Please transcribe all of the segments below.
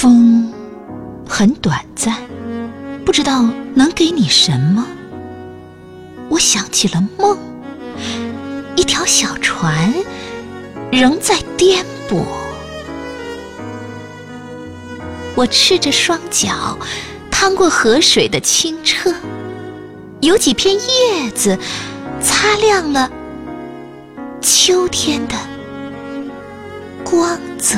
风很短暂，不知道能给你什么。我想起了梦，一条小船仍在颠簸。我赤着双脚趟过河水的清澈，有几片叶子擦亮了秋天的光泽。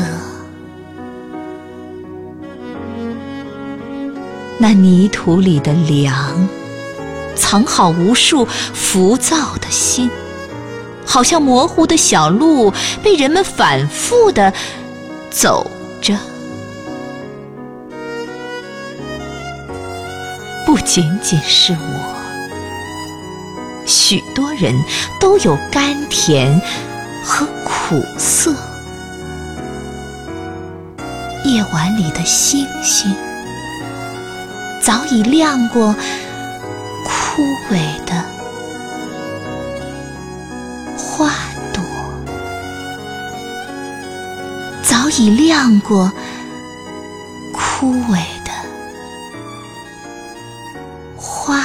那泥土里的凉，藏好无数浮躁的心，好像模糊的小路，被人们反复的走着。不仅仅是我，许多人都有甘甜和苦涩。夜晚里的星星。早已亮过枯萎的花朵，早已亮过枯萎的花。